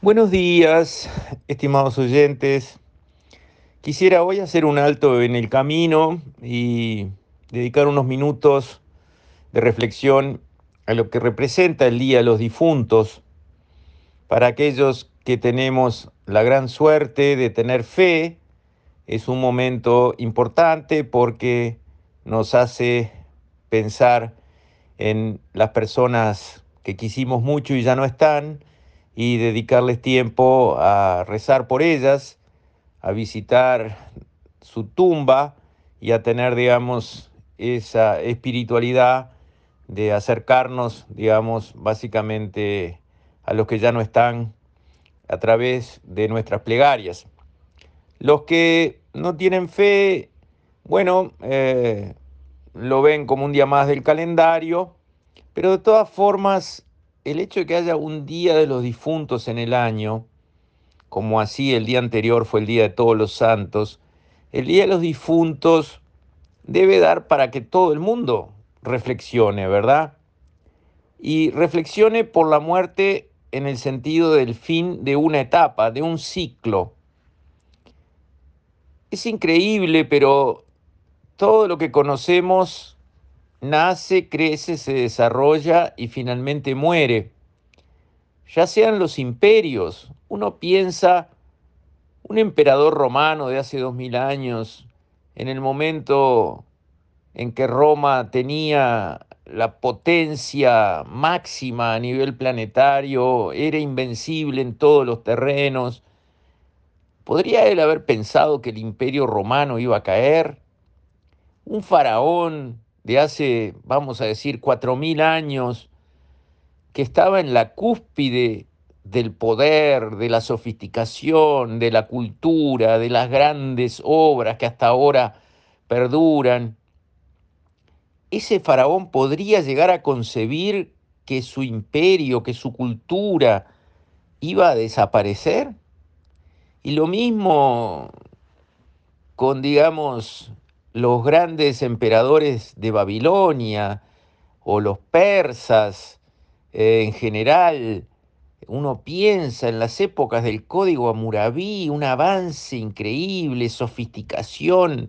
Buenos días, estimados oyentes. Quisiera hoy hacer un alto en el camino y dedicar unos minutos de reflexión a lo que representa el Día de los Difuntos para aquellos que tenemos la gran suerte de tener fe. Es un momento importante porque nos hace pensar en las personas que quisimos mucho y ya no están y dedicarles tiempo a rezar por ellas, a visitar su tumba y a tener, digamos, esa espiritualidad de acercarnos, digamos, básicamente a los que ya no están a través de nuestras plegarias. Los que no tienen fe, bueno, eh, lo ven como un día más del calendario, pero de todas formas el hecho de que haya un día de los difuntos en el año, como así el día anterior fue el Día de Todos los Santos, el Día de los Difuntos debe dar para que todo el mundo reflexione, ¿verdad? Y reflexione por la muerte en el sentido del fin de una etapa, de un ciclo. Es increíble, pero todo lo que conocemos nace, crece, se desarrolla y finalmente muere. Ya sean los imperios, uno piensa un emperador romano de hace dos mil años, en el momento en que Roma tenía la potencia máxima a nivel planetario, era invencible en todos los terrenos. ¿Podría él haber pensado que el imperio romano iba a caer? Un faraón de hace, vamos a decir, cuatro mil años, que estaba en la cúspide del poder, de la sofisticación, de la cultura, de las grandes obras que hasta ahora perduran, ese faraón podría llegar a concebir que su imperio, que su cultura iba a desaparecer. Y lo mismo con, digamos, los grandes emperadores de Babilonia o los persas eh, en general, uno piensa en las épocas del código Amurabi, un avance increíble, sofisticación,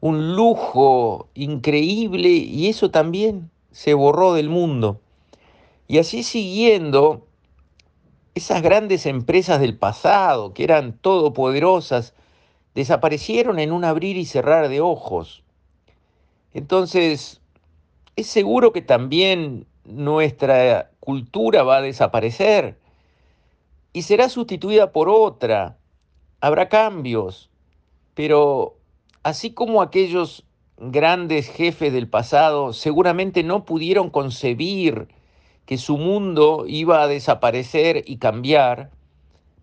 un lujo increíble y eso también se borró del mundo. Y así siguiendo, esas grandes empresas del pasado, que eran todopoderosas, desaparecieron en un abrir y cerrar de ojos. Entonces, es seguro que también nuestra cultura va a desaparecer y será sustituida por otra. Habrá cambios, pero así como aquellos grandes jefes del pasado seguramente no pudieron concebir que su mundo iba a desaparecer y cambiar,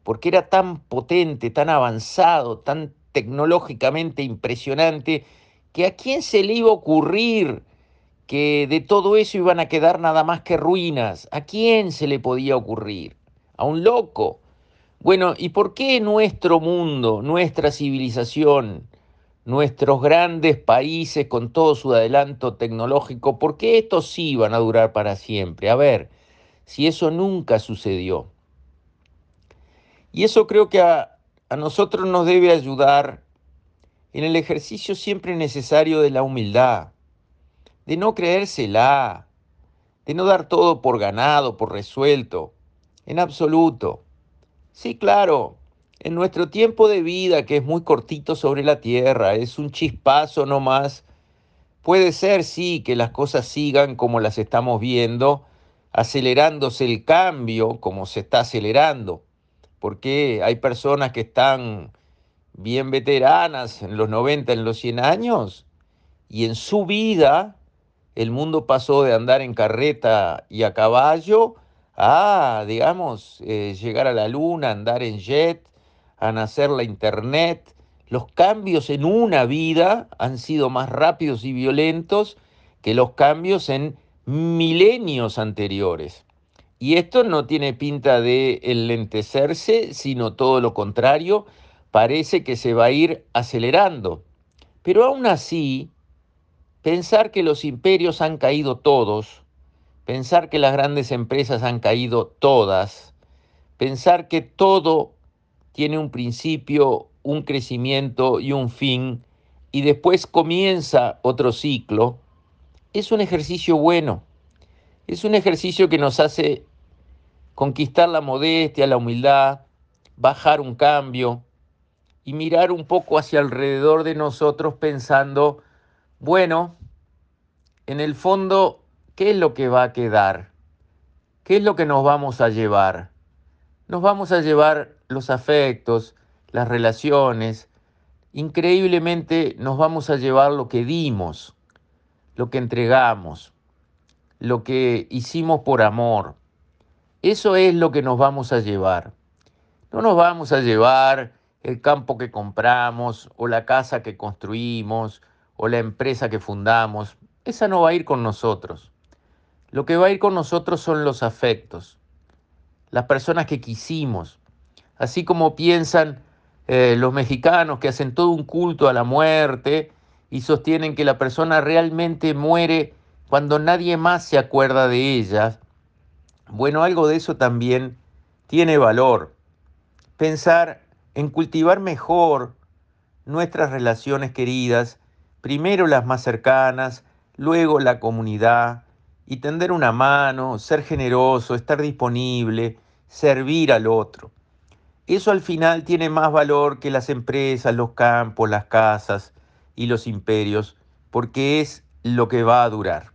porque era tan potente, tan avanzado, tan tecnológicamente impresionante, que a quién se le iba a ocurrir que de todo eso iban a quedar nada más que ruinas. ¿A quién se le podía ocurrir? ¿A un loco? Bueno, ¿y por qué nuestro mundo, nuestra civilización, nuestros grandes países con todo su adelanto tecnológico, por qué estos sí van a durar para siempre? A ver, si eso nunca sucedió. Y eso creo que a, a nosotros nos debe ayudar en el ejercicio siempre necesario de la humildad, de no creérsela, de no dar todo por ganado, por resuelto, en absoluto. Sí, claro, en nuestro tiempo de vida, que es muy cortito sobre la tierra, es un chispazo nomás, puede ser, sí, que las cosas sigan como las estamos viendo, acelerándose el cambio como se está acelerando porque hay personas que están bien veteranas en los 90, en los 100 años, y en su vida el mundo pasó de andar en carreta y a caballo a, digamos, eh, llegar a la luna, andar en jet, a nacer la internet. Los cambios en una vida han sido más rápidos y violentos que los cambios en milenios anteriores. Y esto no tiene pinta de enlentecerse, sino todo lo contrario, parece que se va a ir acelerando. Pero aún así, pensar que los imperios han caído todos, pensar que las grandes empresas han caído todas, pensar que todo tiene un principio, un crecimiento y un fin, y después comienza otro ciclo, es un ejercicio bueno. Es un ejercicio que nos hace conquistar la modestia, la humildad, bajar un cambio y mirar un poco hacia alrededor de nosotros pensando, bueno, en el fondo, ¿qué es lo que va a quedar? ¿Qué es lo que nos vamos a llevar? Nos vamos a llevar los afectos, las relaciones, increíblemente nos vamos a llevar lo que dimos, lo que entregamos, lo que hicimos por amor. Eso es lo que nos vamos a llevar. No nos vamos a llevar el campo que compramos o la casa que construimos o la empresa que fundamos. Esa no va a ir con nosotros. Lo que va a ir con nosotros son los afectos, las personas que quisimos, así como piensan eh, los mexicanos que hacen todo un culto a la muerte y sostienen que la persona realmente muere cuando nadie más se acuerda de ella. Bueno, algo de eso también tiene valor. Pensar en cultivar mejor nuestras relaciones queridas, primero las más cercanas, luego la comunidad, y tender una mano, ser generoso, estar disponible, servir al otro. Eso al final tiene más valor que las empresas, los campos, las casas y los imperios, porque es lo que va a durar.